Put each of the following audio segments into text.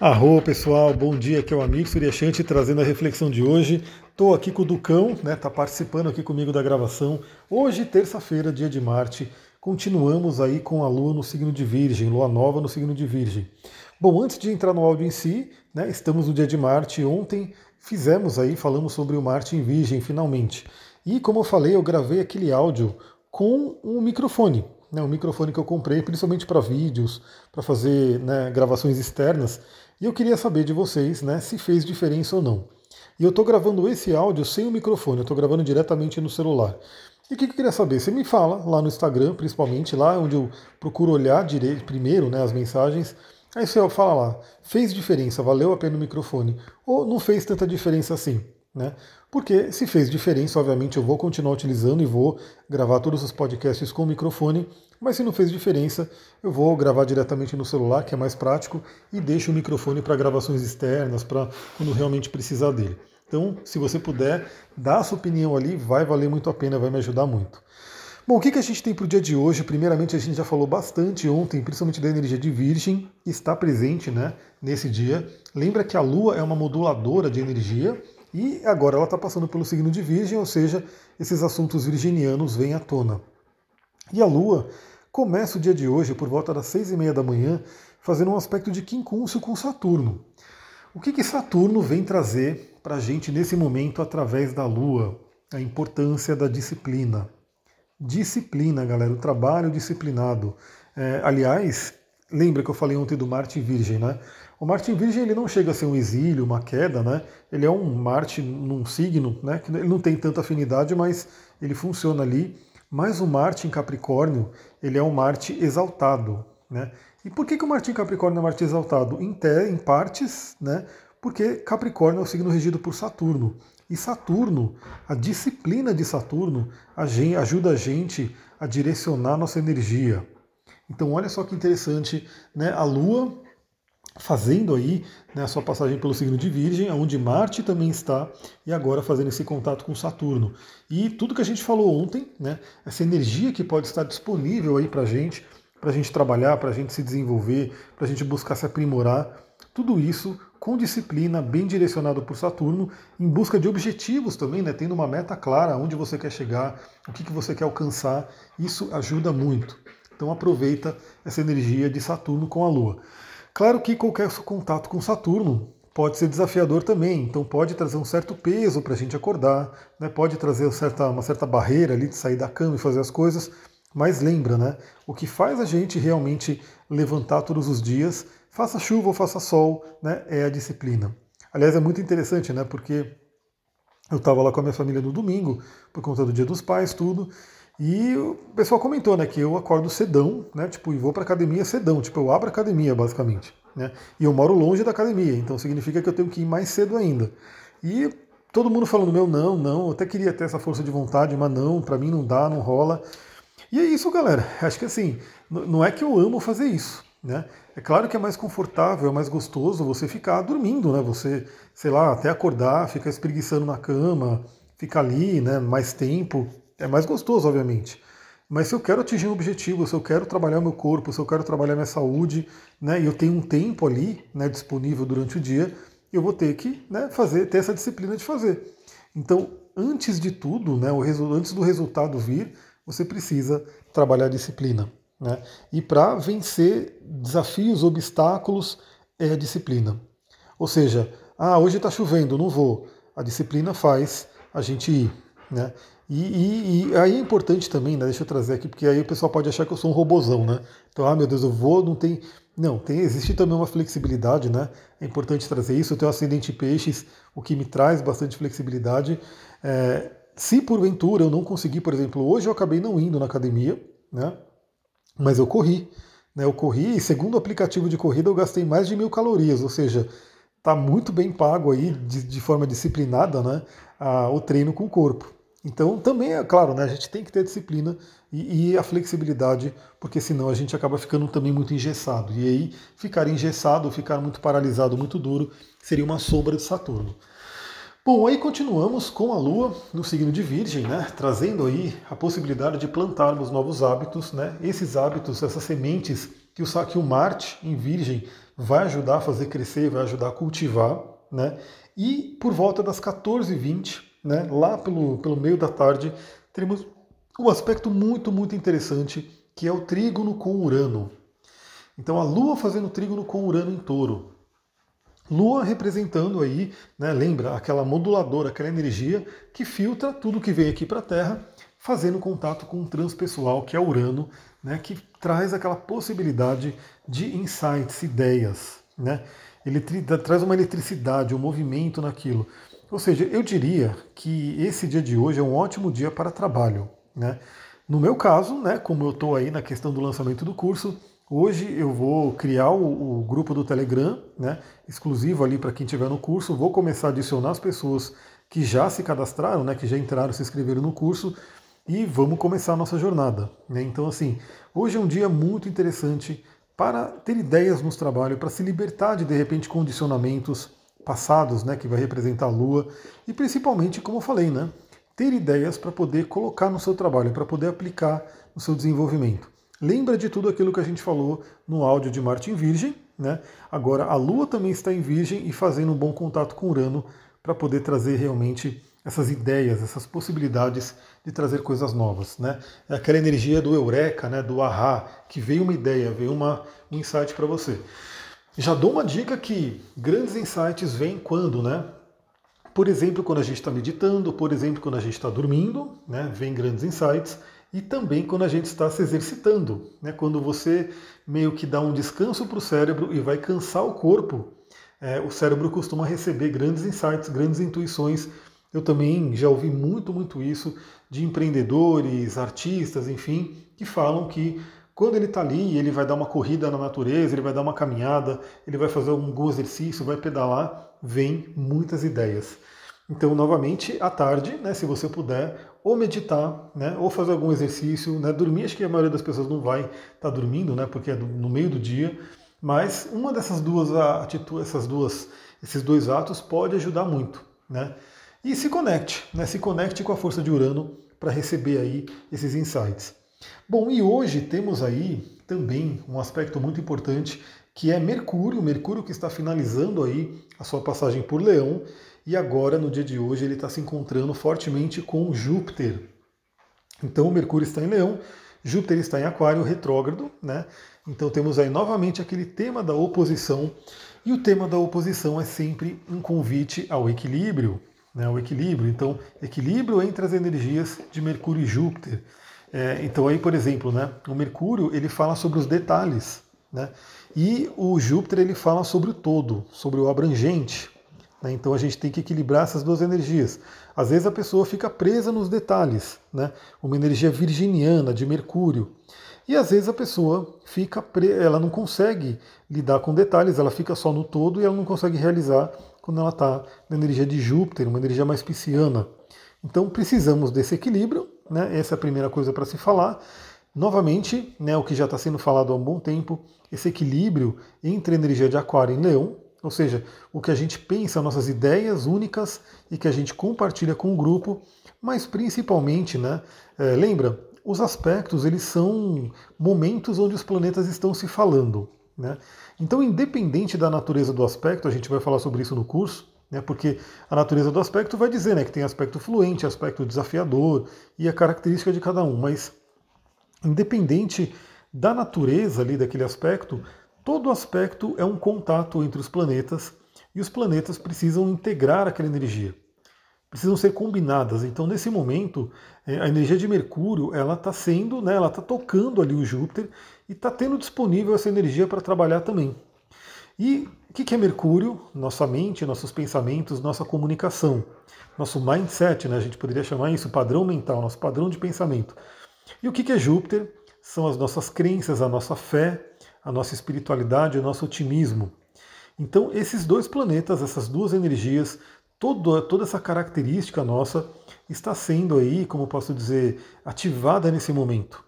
Arro pessoal, bom dia, aqui é o amigo Suryashanti trazendo a reflexão de hoje. Estou aqui com o Ducão, né? Tá participando aqui comigo da gravação. Hoje, terça-feira, dia de Marte, continuamos aí com a Lua no signo de Virgem, Lua nova no signo de Virgem. Bom, antes de entrar no áudio em si, né? Estamos no dia de Marte. Ontem fizemos aí, falamos sobre o Marte em Virgem, finalmente. E como eu falei, eu gravei aquele áudio com um microfone, né, um microfone que eu comprei, principalmente para vídeos, para fazer né, gravações externas. E eu queria saber de vocês né, se fez diferença ou não. E eu estou gravando esse áudio sem o microfone, eu estou gravando diretamente no celular. E o que eu queria saber? Você me fala lá no Instagram, principalmente, lá onde eu procuro olhar direito, primeiro né, as mensagens. Aí você fala lá, fez diferença, valeu a pena o microfone? Ou não fez tanta diferença assim? Né? Porque se fez diferença, obviamente eu vou continuar utilizando e vou gravar todos os podcasts com o microfone, mas se não fez diferença, eu vou gravar diretamente no celular, que é mais prático, e deixo o microfone para gravações externas, para quando realmente precisar dele. Então, se você puder, dá a sua opinião ali, vai valer muito a pena, vai me ajudar muito. Bom, o que, que a gente tem para o dia de hoje? Primeiramente, a gente já falou bastante ontem, principalmente da energia de Virgem, está presente né, nesse dia. Lembra que a Lua é uma moduladora de energia, e agora ela está passando pelo signo de Virgem, ou seja, esses assuntos virginianos vêm à tona. E a Lua começa o dia de hoje, por volta das seis e meia da manhã, fazendo um aspecto de quincúncio com Saturno. O que, que Saturno vem trazer para a gente nesse momento através da Lua? A importância da disciplina. Disciplina, galera, o trabalho disciplinado. É, aliás, lembra que eu falei ontem do Marte Virgem, né? O Marte em Virgem ele não chega a ser um exílio, uma queda, né? Ele é um Marte num signo, né? Que ele não tem tanta afinidade, mas ele funciona ali. Mas o Marte em Capricórnio, ele é um Marte exaltado, né? E por que, que o Marte em Capricórnio é um Marte exaltado? Em, em partes, né? Porque Capricórnio é o signo regido por Saturno. E Saturno, a disciplina de Saturno, ajuda a gente a direcionar nossa energia. Então olha só que interessante, né? A Lua fazendo aí né, a sua passagem pelo signo de Virgem, onde Marte também está, e agora fazendo esse contato com Saturno. E tudo que a gente falou ontem, né, essa energia que pode estar disponível aí para a gente, para a gente trabalhar, para a gente se desenvolver, para a gente buscar se aprimorar, tudo isso com disciplina, bem direcionado por Saturno, em busca de objetivos também, né, tendo uma meta clara, onde você quer chegar, o que, que você quer alcançar, isso ajuda muito. Então aproveita essa energia de Saturno com a Lua. Claro que qualquer contato com Saturno pode ser desafiador também, então pode trazer um certo peso para a gente acordar, né? pode trazer uma certa, uma certa barreira ali de sair da cama e fazer as coisas, mas lembra, né? O que faz a gente realmente levantar todos os dias, faça chuva ou faça sol, né? É a disciplina. Aliás, é muito interessante, né? Porque eu estava lá com a minha família no domingo, por conta do Dia dos Pais, tudo, e o pessoal comentou, né, que eu acordo cedão, né, tipo, e vou para academia cedão, tipo, eu abro a academia, basicamente, né, e eu moro longe da academia, então significa que eu tenho que ir mais cedo ainda. E todo mundo falando, meu, não, não, eu até queria ter essa força de vontade, mas não, para mim não dá, não rola. E é isso, galera, acho que assim, não é que eu amo fazer isso, né, é claro que é mais confortável, é mais gostoso você ficar dormindo, né, você, sei lá, até acordar, ficar espreguiçando na cama, ficar ali, né, mais tempo, é mais gostoso, obviamente. Mas se eu quero atingir um objetivo, se eu quero trabalhar meu corpo, se eu quero trabalhar minha saúde, né, e eu tenho um tempo ali né, disponível durante o dia, eu vou ter que né, fazer, ter essa disciplina de fazer. Então, antes de tudo, né, o antes do resultado vir, você precisa trabalhar a disciplina. Né? E para vencer desafios, obstáculos, é a disciplina. Ou seja, ah, hoje está chovendo, não vou. A disciplina faz a gente ir. Né? E, e, e, aí é importante também, né, deixa eu trazer aqui, porque aí o pessoal pode achar que eu sou um robozão, né? Então, ah, meu Deus, eu vou, não tem. Não, tem, existe também uma flexibilidade, né? É importante trazer isso. Eu tenho ascendente peixes, o que me traz bastante flexibilidade. É, se porventura eu não conseguir, por exemplo, hoje eu acabei não indo na academia, né? Mas eu corri. Né? Eu corri e, segundo o aplicativo de corrida, eu gastei mais de mil calorias, ou seja, está muito bem pago aí, de, de forma disciplinada, né? A, o treino com o corpo. Então, também é claro, né, a gente tem que ter disciplina e, e, a flexibilidade, porque senão a gente acaba ficando também muito engessado. E aí, ficar engessado, ficar muito paralisado, muito duro, seria uma sombra de Saturno. Bom, aí continuamos com a Lua no signo de Virgem, né, trazendo aí a possibilidade de plantarmos novos hábitos, né, esses hábitos, essas sementes que o, que o Marte em Virgem vai ajudar a fazer crescer, vai ajudar a cultivar, né? E por volta das 14h20, né, lá pelo, pelo meio da tarde, teremos um aspecto muito, muito interessante, que é o trígono com Urano. Então a Lua fazendo trígono com Urano em touro. Lua representando aí, né, lembra, aquela moduladora, aquela energia que filtra tudo que vem aqui para a Terra, fazendo contato com o transpessoal, que é Urano, né, que traz aquela possibilidade de insights, ideias. Né? Ele traz uma eletricidade, um movimento naquilo. Ou seja, eu diria que esse dia de hoje é um ótimo dia para trabalho. Né? No meu caso, né, como eu estou aí na questão do lançamento do curso, hoje eu vou criar o, o grupo do Telegram, né, exclusivo ali para quem estiver no curso. Vou começar a adicionar as pessoas que já se cadastraram, né, que já entraram, se inscreveram no curso, e vamos começar a nossa jornada. Né? Então, assim, hoje é um dia muito interessante para ter ideias nos trabalhos, para se libertar de, de repente, condicionamentos passados, né, que vai representar a Lua, e principalmente, como eu falei, né, ter ideias para poder colocar no seu trabalho, para poder aplicar no seu desenvolvimento. Lembra de tudo aquilo que a gente falou no áudio de Marte em Virgem, né? Agora a Lua também está em Virgem e fazendo um bom contato com Urano para poder trazer realmente essas ideias, essas possibilidades de trazer coisas novas. Né? É aquela energia do eureka, né, do ahá, que veio uma ideia, veio uma, um insight para você. Já dou uma dica que grandes insights vêm quando, né? Por exemplo, quando a gente está meditando, por exemplo, quando a gente está dormindo, né, vem grandes insights, e também quando a gente está se exercitando, né, quando você meio que dá um descanso para o cérebro e vai cansar o corpo, é, o cérebro costuma receber grandes insights, grandes intuições. Eu também já ouvi muito, muito isso de empreendedores, artistas, enfim, que falam que quando ele está ali, ele vai dar uma corrida na natureza, ele vai dar uma caminhada, ele vai fazer algum exercício, vai pedalar, vem muitas ideias. Então, novamente, à tarde, né, se você puder, ou meditar, né, ou fazer algum exercício, né, dormir, acho que a maioria das pessoas não vai estar tá dormindo, né, porque é no meio do dia, mas uma dessas duas atitudes, essas duas, esses dois atos pode ajudar muito, né? E se conecte, né? se conecte com a força de Urano para receber aí esses insights. Bom, e hoje temos aí também um aspecto muito importante que é Mercúrio, Mercúrio que está finalizando aí a sua passagem por Leão e agora no dia de hoje ele está se encontrando fortemente com Júpiter. Então Mercúrio está em Leão, Júpiter está em Aquário retrógrado, né? Então temos aí novamente aquele tema da oposição e o tema da oposição é sempre um convite ao equilíbrio né, o equilíbrio. Então, equilíbrio entre as energias de Mercúrio e Júpiter. É, então aí, por exemplo, né, o Mercúrio ele fala sobre os detalhes, né, e o Júpiter ele fala sobre o todo, sobre o abrangente. Né, então a gente tem que equilibrar essas duas energias. Às vezes a pessoa fica presa nos detalhes, né, uma energia virginiana de Mercúrio. E às vezes a pessoa fica, pre... ela não consegue lidar com detalhes, ela fica só no todo e ela não consegue realizar quando ela está na energia de Júpiter, uma energia mais pisciana. Então precisamos desse equilíbrio, né? essa é a primeira coisa para se falar. Novamente, né, o que já está sendo falado há um bom tempo, esse equilíbrio entre a energia de Aquário e Leão, ou seja, o que a gente pensa, nossas ideias únicas e que a gente compartilha com o grupo, mas principalmente, né, é, lembra, os aspectos eles são momentos onde os planetas estão se falando. Né? Então, independente da natureza do aspecto, a gente vai falar sobre isso no curso, né, porque a natureza do aspecto vai dizer né, que tem aspecto fluente, aspecto desafiador e a característica de cada um, mas independente da natureza ali daquele aspecto, todo aspecto é um contato entre os planetas e os planetas precisam integrar aquela energia precisam ser combinadas. Então, nesse momento, é, a energia de Mercúrio ela está sendo, né, ela está tocando ali o Júpiter e está tendo disponível essa energia para trabalhar também. E o que é Mercúrio? Nossa mente, nossos pensamentos, nossa comunicação, nosso mindset, né? a gente poderia chamar isso padrão mental, nosso padrão de pensamento. E o que é Júpiter? São as nossas crenças, a nossa fé, a nossa espiritualidade, o nosso otimismo. Então, esses dois planetas, essas duas energias, toda, toda essa característica nossa está sendo aí, como posso dizer, ativada nesse momento.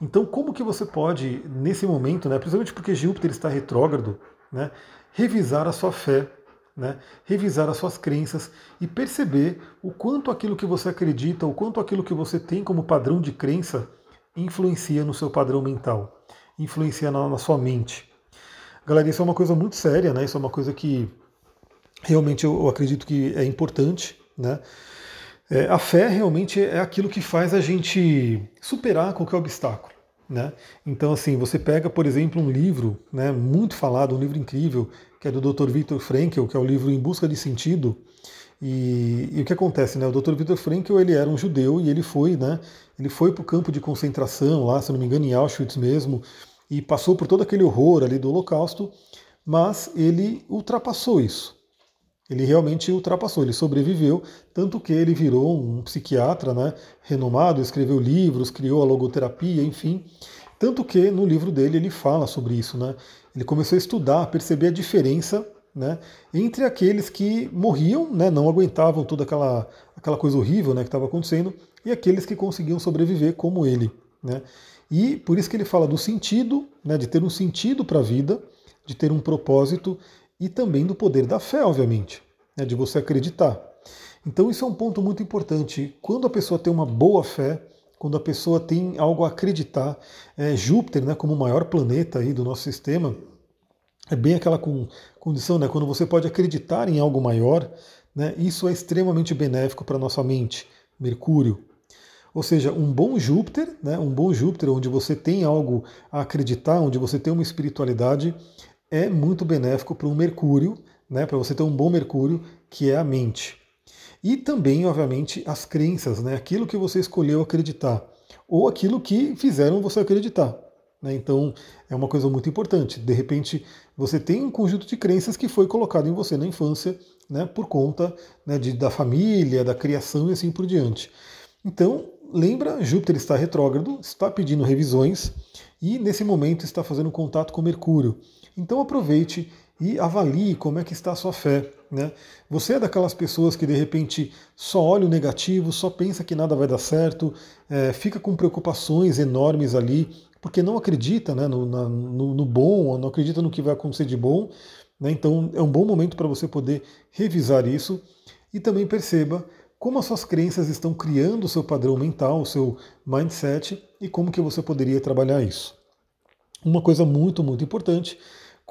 Então, como que você pode, nesse momento, né, principalmente porque Júpiter está retrógrado, né, revisar a sua fé, né, revisar as suas crenças e perceber o quanto aquilo que você acredita, o quanto aquilo que você tem como padrão de crença influencia no seu padrão mental, influencia na, na sua mente. Galera, isso é uma coisa muito séria, né? Isso é uma coisa que realmente eu, acredito que é importante, né? É, a fé realmente é aquilo que faz a gente superar qualquer obstáculo. Né? Então, assim, você pega, por exemplo, um livro né, muito falado, um livro incrível, que é do Dr. Viktor Frankl, que é o livro Em Busca de Sentido. E, e o que acontece, né? O Dr. Viktor Frankl ele era um judeu e ele foi, né? Ele foi para o campo de concentração lá, se não me engano, em Auschwitz mesmo, e passou por todo aquele horror ali do Holocausto, mas ele ultrapassou isso. Ele realmente ultrapassou, ele sobreviveu, tanto que ele virou um psiquiatra né, renomado, escreveu livros, criou a logoterapia, enfim. Tanto que no livro dele ele fala sobre isso. Né? Ele começou a estudar, a perceber a diferença né, entre aqueles que morriam, né, não aguentavam toda aquela, aquela coisa horrível né, que estava acontecendo, e aqueles que conseguiam sobreviver como ele. Né? E por isso que ele fala do sentido, né, de ter um sentido para a vida, de ter um propósito e também do poder da fé, obviamente, né, de você acreditar. Então isso é um ponto muito importante. Quando a pessoa tem uma boa fé, quando a pessoa tem algo a acreditar, é, Júpiter, né, como o maior planeta aí do nosso sistema, é bem aquela condição, né, quando você pode acreditar em algo maior, né, isso é extremamente benéfico para a nossa mente. Mercúrio, ou seja, um bom Júpiter, né, um bom Júpiter onde você tem algo a acreditar, onde você tem uma espiritualidade, é muito benéfico para o Mercúrio, né, para você ter um bom Mercúrio, que é a mente. E também, obviamente, as crenças, né, aquilo que você escolheu acreditar, ou aquilo que fizeram você acreditar. Né, então, é uma coisa muito importante. De repente, você tem um conjunto de crenças que foi colocado em você na infância, né, por conta né, de, da família, da criação e assim por diante. Então, lembra, Júpiter está retrógrado, está pedindo revisões e nesse momento está fazendo contato com Mercúrio. Então aproveite e avalie como é que está a sua fé. Né? Você é daquelas pessoas que de repente só olha o negativo, só pensa que nada vai dar certo, é, fica com preocupações enormes ali, porque não acredita né, no, na, no, no bom, não acredita no que vai acontecer de bom. Né? Então é um bom momento para você poder revisar isso e também perceba como as suas crenças estão criando o seu padrão mental, o seu mindset e como que você poderia trabalhar isso. Uma coisa muito, muito importante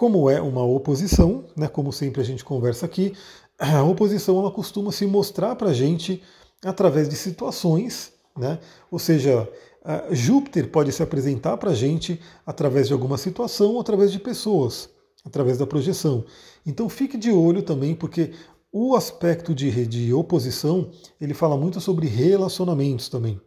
como é uma oposição, né, como sempre a gente conversa aqui, a oposição ela costuma se mostrar para a gente através de situações, né, ou seja, Júpiter pode se apresentar para a gente através de alguma situação ou através de pessoas, através da projeção. Então fique de olho também, porque o aspecto de, de oposição ele fala muito sobre relacionamentos também.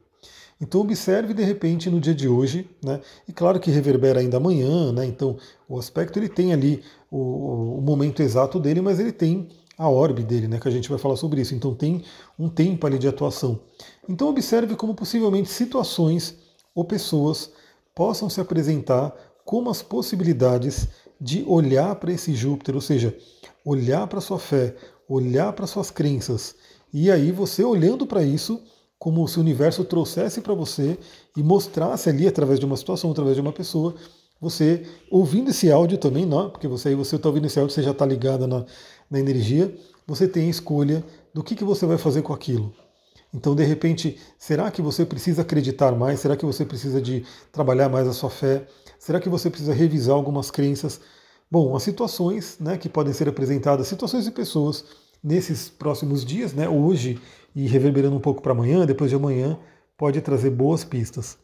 Então observe de repente no dia de hoje, né? E claro que reverbera ainda amanhã, né? Então o aspecto ele tem ali o, o momento exato dele, mas ele tem a orbe dele, né? Que a gente vai falar sobre isso. Então tem um tempo ali de atuação. Então observe como possivelmente situações ou pessoas possam se apresentar como as possibilidades de olhar para esse Júpiter, ou seja, olhar para sua fé, olhar para suas crenças. E aí você olhando para isso, como se o universo trouxesse para você e mostrasse ali através de uma situação, através de uma pessoa, você ouvindo esse áudio também, não, porque você aí você está ouvindo esse áudio, você já está ligado na, na energia, você tem a escolha do que, que você vai fazer com aquilo. Então, de repente, será que você precisa acreditar mais? Será que você precisa de trabalhar mais a sua fé? Será que você precisa revisar algumas crenças? Bom, as situações né, que podem ser apresentadas, situações e pessoas nesses próximos dias, né, hoje e reverberando um pouco para amanhã, depois de amanhã, pode trazer boas pistas.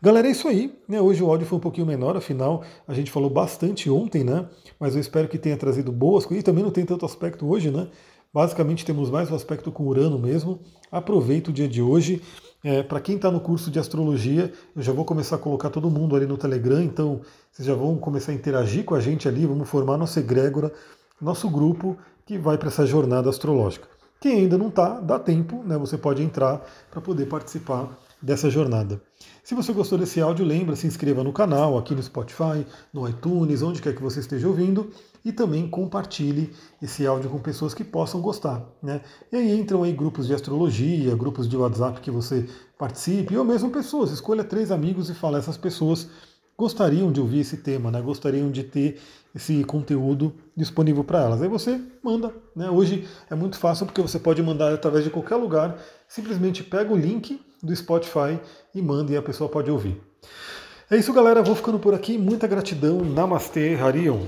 Galera, é isso aí. Né? Hoje o áudio foi um pouquinho menor, afinal a gente falou bastante ontem, né? Mas eu espero que tenha trazido boas coisas. E também não tem tanto aspecto hoje, né? Basicamente temos mais um aspecto com Urano mesmo. Aproveita o dia de hoje. É, para quem está no curso de astrologia, eu já vou começar a colocar todo mundo ali no Telegram, então vocês já vão começar a interagir com a gente ali, vamos formar nossa egrégora, nosso grupo que vai para essa jornada astrológica. Quem ainda não está, dá tempo, né? Você pode entrar para poder participar dessa jornada. Se você gostou desse áudio, lembra, se inscreva no canal, aqui no Spotify, no iTunes, onde quer que você esteja ouvindo, e também compartilhe esse áudio com pessoas que possam gostar. Né? E aí entram aí grupos de astrologia, grupos de WhatsApp que você participe, ou mesmo pessoas, escolha três amigos e fala, essas pessoas gostariam de ouvir esse tema, né? gostariam de ter esse conteúdo disponível para elas. Aí você manda. Né? Hoje é muito fácil porque você pode mandar através de qualquer lugar, simplesmente pega o link do Spotify e manda e a pessoa pode ouvir. É isso, galera. Vou ficando por aqui. Muita gratidão. Namastê, Harion.